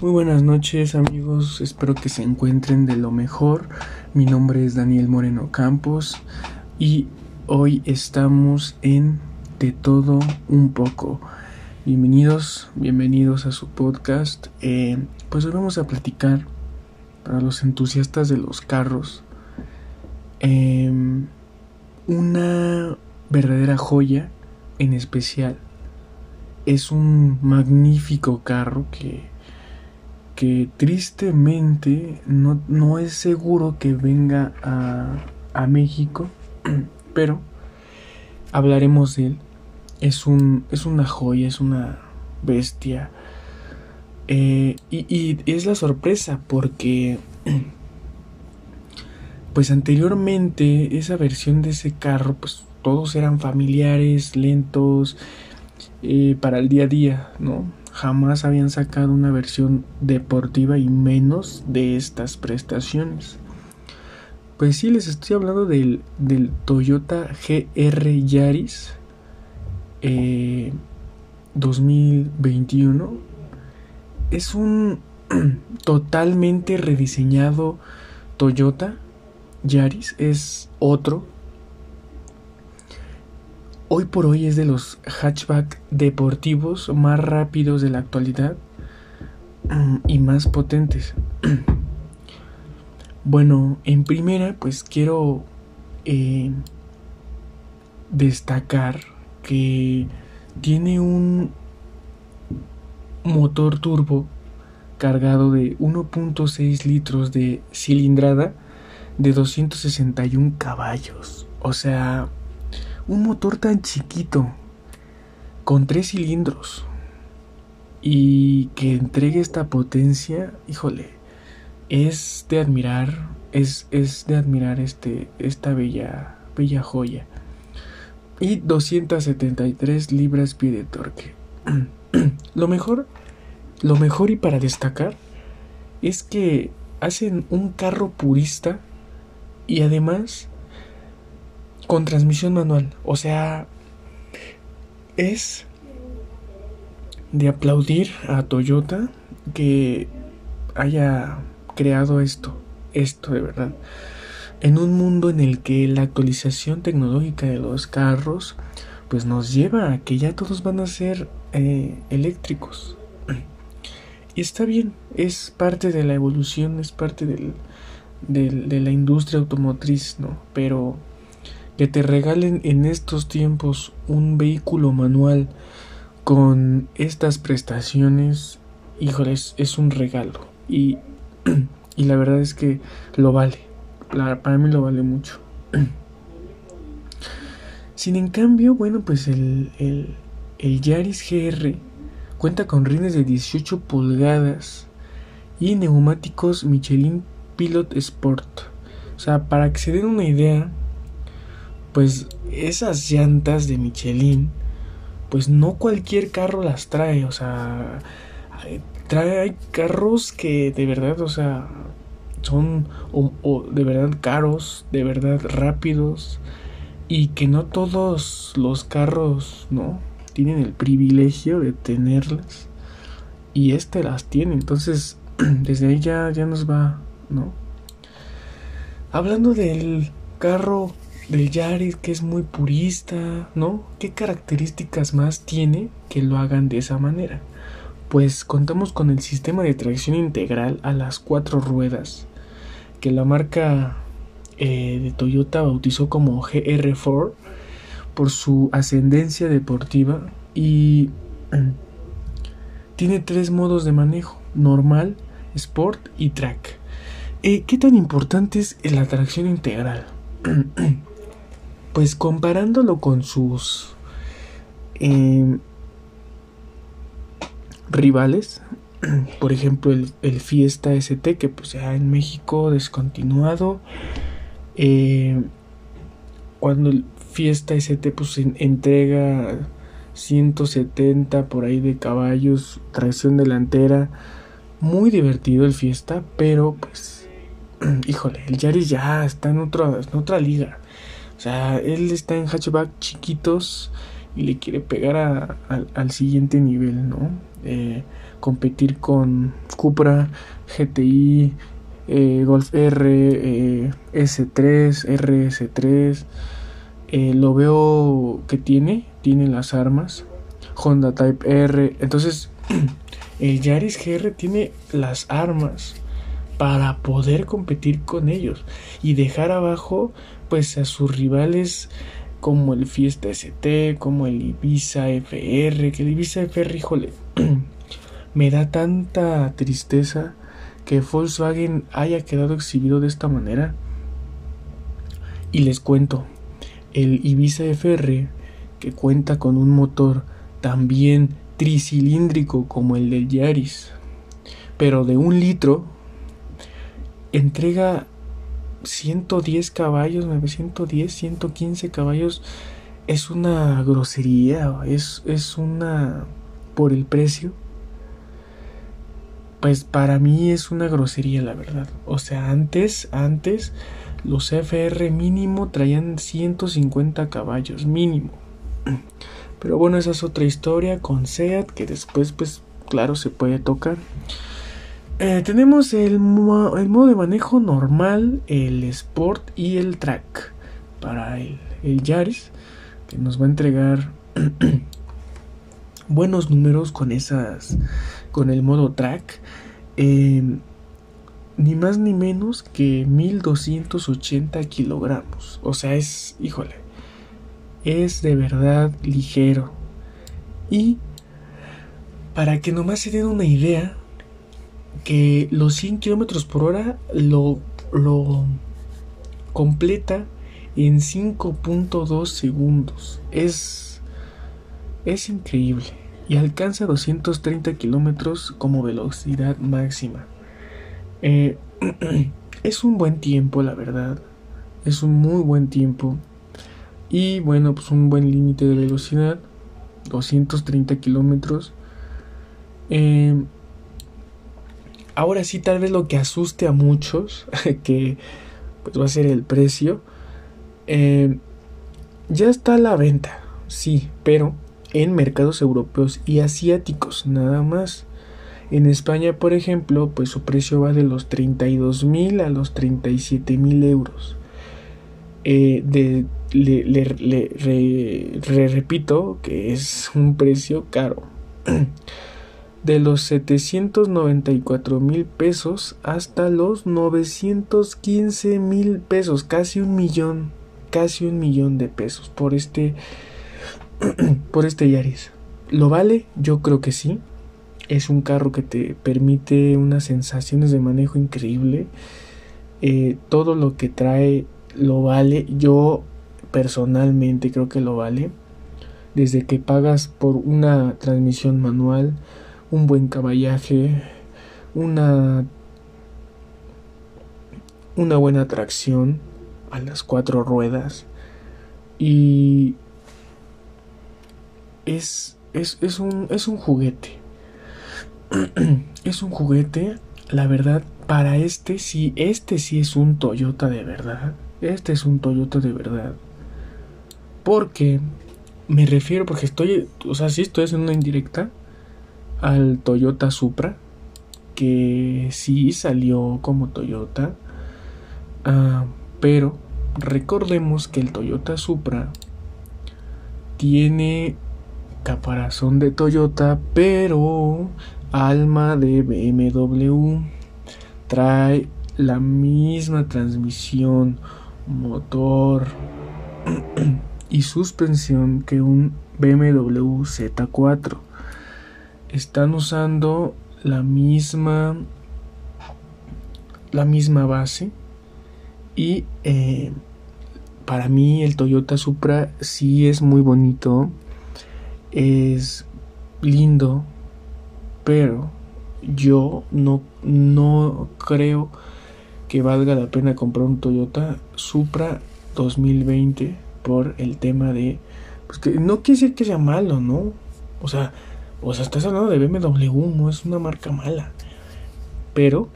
Muy buenas noches amigos, espero que se encuentren de lo mejor. Mi nombre es Daniel Moreno Campos y hoy estamos en De todo un poco. Bienvenidos, bienvenidos a su podcast. Eh, pues hoy vamos a platicar para los entusiastas de los carros em, una verdadera joya en especial. Es un magnífico carro que que tristemente no, no es seguro que venga a, a México, pero hablaremos de él. Es, un, es una joya, es una bestia. Eh, y, y, es la sorpresa porque, pues anteriormente, esa versión de ese carro, pues todos eran familiares, lentos, eh, para el día a día, ¿no? Jamás habían sacado una versión deportiva y menos de estas prestaciones. Pues sí, les estoy hablando del, del Toyota GR Yaris 2021. Eh, es un totalmente rediseñado Toyota Yaris. Es otro hoy por hoy es de los hatchback deportivos más rápidos de la actualidad mm, y más potentes. Bueno, en primera, pues quiero eh, destacar que tiene un motor turbo cargado de 1.6 litros de cilindrada de 261 caballos. O sea, un motor tan chiquito, con tres cilindros, y que entregue esta potencia, híjole, es de admirar, es, es de admirar este, esta bella, bella joya. Y 273 libras pie de torque. lo mejor, lo mejor y para destacar, es que hacen un carro purista y además con transmisión manual. O sea, es de aplaudir a Toyota que haya creado esto, esto de verdad. En un mundo en el que la actualización tecnológica de los carros pues nos lleva a que ya todos van a ser eh, eléctricos. Y está bien, es parte de la evolución, es parte del, de la industria automotriz, ¿no? Pero que te regalen en estos tiempos un vehículo manual con estas prestaciones, híjoles, es un regalo. Y, y la verdad es que lo vale. para mí lo vale mucho. Sin en cambio, bueno, pues el, el, el Yaris GR cuenta con rines de 18 pulgadas y neumáticos Michelin Pilot Sport. O sea, para que se den una idea, pues esas llantas de Michelin, pues no cualquier carro las trae, o sea, trae hay carros que de verdad, o sea, son de verdad caros, de verdad rápidos y que no todos los carros, ¿no? Tienen el privilegio de tenerlas y este las tiene, entonces desde ahí ya, ya nos va, ¿no? Hablando del carro del Yaris que es muy purista, ¿no? ¿Qué características más tiene que lo hagan de esa manera? Pues contamos con el sistema de tracción integral a las cuatro ruedas, que la marca eh, de Toyota bautizó como GR4 por su ascendencia deportiva y tiene tres modos de manejo, normal, sport y track. Eh, ¿Qué tan importante es la tracción integral? pues comparándolo con sus em, rivales, por ejemplo el, Fiesta ST que pues ya en México descontinuado, eh, cuando el Fiesta ST pues entrega 170 por ahí de caballos, tracción delantera, muy divertido el Fiesta, pero pues híjole, el Yaris ya está en, en otra liga. O sea, él está en hatchback chiquitos y le quiere pegar al siguiente nivel, ¿no? Eh, competir con Cupra, GTI, eh, Golf R, S3, RS3. lo veo que tiene, tiene las armas. Honda Type R. Entonces, el Yaris GR tiene las armas para poder competir con ellos y dejar abajo pues a sus rivales como el Fiesta ST, como el Ibiza FR, que el Ibiza FR, híjole, me da tanta tristeza que Volkswagen haya quedado exhibido de esta manera. Y les cuento, el Ibiza FR, que cuenta con un motor también tricilíndrico como el del Yaris, pero de un litro, entrega 110 caballos, 910, 115 caballos. Es una grosería, es, es una... por el precio. Pues para mí es una grosería, la verdad. O sea, antes, antes, los FR mínimo traían 150 caballos, mínimo. Pero bueno, esa es otra historia con SEAT que después, pues, claro, se puede tocar. Eh, tenemos el, modo de manejo normal, el Sport y el Track para el, el Yaris, que nos va a entregar buenos números con esas, con el modo Track. Em, ni más ni menos que 1280 kilogramos. O sea, es, híjole, es de verdad ligero. Y para que nomás se den una idea, que los 100 kilómetros por hora lo, lo completa en 5.2 segundos. Es, es increíble. Y alcanza 230 kilómetros como velocidad máxima. Eh, es un buen tiempo, la verdad. Es un muy buen tiempo. Y bueno, pues un buen límite de velocidad. 230 kilómetros. Eh, ahora sí, tal vez lo que asuste a muchos, que pues va a ser el precio. Eh, ya está a la venta, sí, pero en mercados europeos y asiáticos nada más. En España, por ejemplo, pues su precio va de los 32 mil a los 37 mil euros. Eh, de, le, le, repito que es un precio caro. de los 794 mil pesos hasta los 915 mil pesos, casi un millón, casi un millón de pesos por este, por este Yaris. ¿Lo vale? Yo creo que sí. Es un carro que te permite unas sensaciones de manejo increíble. Eh, todo lo que trae lo vale. Yo personalmente creo que lo vale. Desde que pagas por una transmisión manual, un buen caballaje, una, una buena tracción a las cuatro ruedas y es, es, es, un, es un juguete. es un juguete, la verdad, para este sí, este sí es un Toyota de verdad. Este es un Toyota de verdad. Porque me refiero, porque estoy, o sea, sí estoy haciendo una indirecta al Toyota Supra, que sí salió como Toyota, ah, pero recordemos que el Toyota Supra tiene caparazón de Toyota, pero alma de BMW. Trae la misma transmisión, motor y suspensión que un BMW Z4 están usando la misma la misma base y eh, para mí el Toyota Supra sí es muy bonito es lindo pero yo no, no creo que valga la pena comprar un Toyota Supra 2020 por el tema de pues que no quiere decir que sea malo no o sea o sea, estás hablando de BMW, no es una marca mala. Pero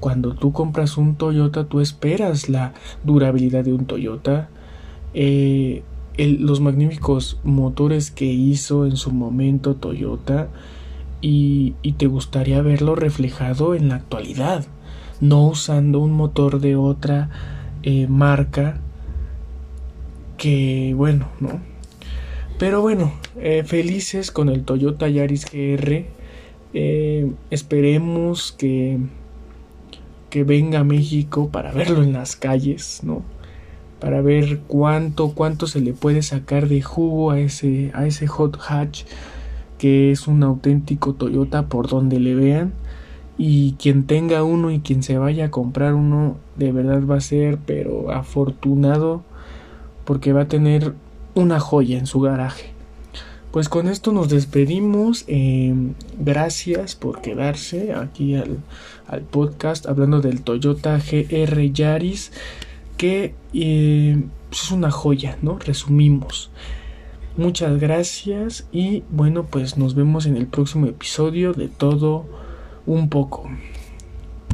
cuando tú compras un Toyota, tú esperas la durabilidad de un Toyota. Eh, los magníficos motores que hizo en su momento Toyota. y, te gustaría verlo reflejado en la actualidad, no usando un motor de otra eh, marca que bueno, ¿no? Pero bueno, eh, felices con el Toyota Yaris GR. Eh, esperemos que, que venga a México para verlo en las calles, ¿no? Para ver cuánto, cuánto se le puede sacar de jugo a ese, a ese hot hatch que es un auténtico Toyota por donde le vean. Y quien tenga uno y quien se vaya a comprar uno, de verdad va a ser, pero afortunado, porque va a tener una joya en su garaje. Pues con esto nos despedimos. Eh, gracias por quedarse aquí al, podcast hablando del Toyota GR Yaris, que eh, pues es una joya, ¿no? Resumimos. Muchas gracias y bueno, pues nos vemos en el próximo episodio de todo un poco.